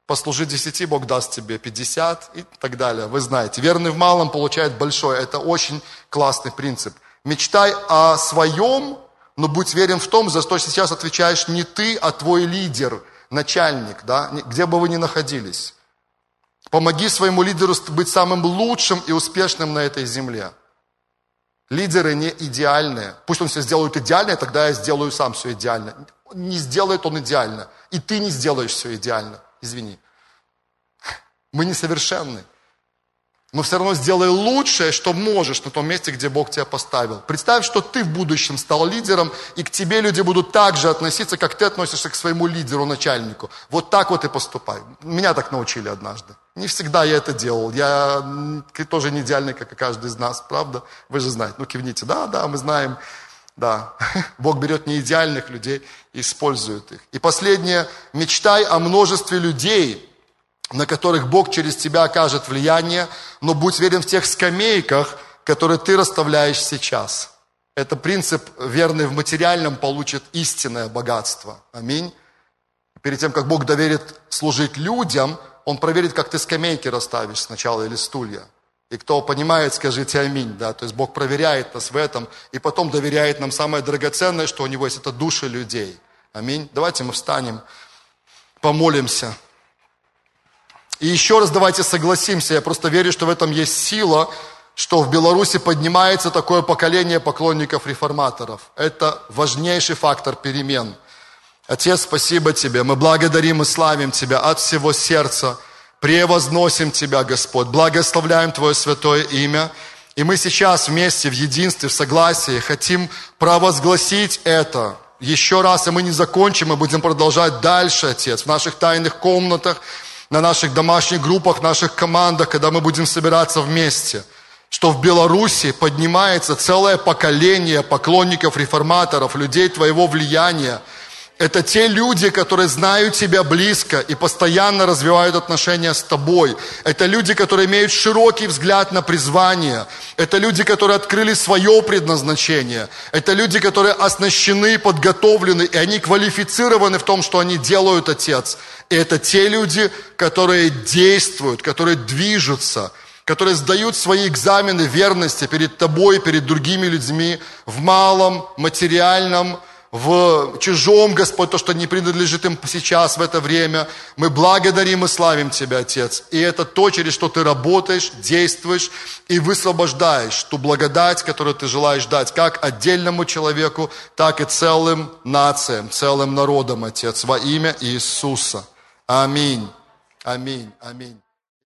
послужи 10, Бог даст тебе 50 и так далее. Вы знаете, верный в малом получает большое. Это очень классный принцип. Мечтай о своем, но будь верен в том, за что сейчас отвечаешь не ты, а твой лидер, начальник, да, где бы вы ни находились. Помоги своему лидеру быть самым лучшим и успешным на этой земле. Лидеры не идеальные. Пусть он все сделает идеально, тогда я сделаю сам все идеально. Не сделает он идеально. И ты не сделаешь все идеально. Извини. Мы несовершенны. но все равно сделай лучшее, что можешь на том месте, где Бог тебя поставил. Представь, что ты в будущем стал лидером, и к тебе люди будут так же относиться, как ты относишься к своему лидеру, начальнику. Вот так вот и поступай. Меня так научили однажды. Не всегда я это делал. Я тоже не идеальный, как и каждый из нас, правда? Вы же знаете. Ну, кивните. Да, да, мы знаем. Да, Бог берет неидеальных людей и использует их. И последнее, мечтай о множестве людей, на которых Бог через тебя окажет влияние, но будь верен в тех скамейках, которые ты расставляешь сейчас. Это принцип, верный в материальном, получит истинное богатство. Аминь. Перед тем, как Бог доверит служить людям, Он проверит, как ты скамейки расставишь сначала или стулья. И кто понимает, скажите аминь. Да? То есть Бог проверяет нас в этом, и потом доверяет нам самое драгоценное, что у Него есть, это души людей. Аминь. Давайте мы встанем, помолимся. И еще раз давайте согласимся, я просто верю, что в этом есть сила, что в Беларуси поднимается такое поколение поклонников-реформаторов. Это важнейший фактор перемен. Отец, спасибо Тебе. Мы благодарим и славим Тебя от всего сердца. Превозносим Тебя, Господь. Благословляем Твое святое имя. И мы сейчас вместе в единстве, в согласии хотим провозгласить это. Еще раз, и мы не закончим, мы будем продолжать дальше, Отец, в наших тайных комнатах, на наших домашних группах, наших командах, когда мы будем собираться вместе, что в Беларуси поднимается целое поколение поклонников, реформаторов, людей твоего влияния. Это те люди, которые знают тебя близко и постоянно развивают отношения с тобой. Это люди, которые имеют широкий взгляд на призвание. Это люди, которые открыли свое предназначение. Это люди, которые оснащены, подготовлены, и они квалифицированы в том, что они делают, Отец. И это те люди, которые действуют, которые движутся, которые сдают свои экзамены верности перед тобой, перед другими людьми в малом, материальном, в чужом, Господь, то, что не принадлежит им сейчас, в это время. Мы благодарим и славим Тебя, Отец. И это то, через что Ты работаешь, действуешь и высвобождаешь ту благодать, которую Ты желаешь дать как отдельному человеку, так и целым нациям, целым народам, Отец, во имя Иисуса. Аминь. Аминь. Аминь.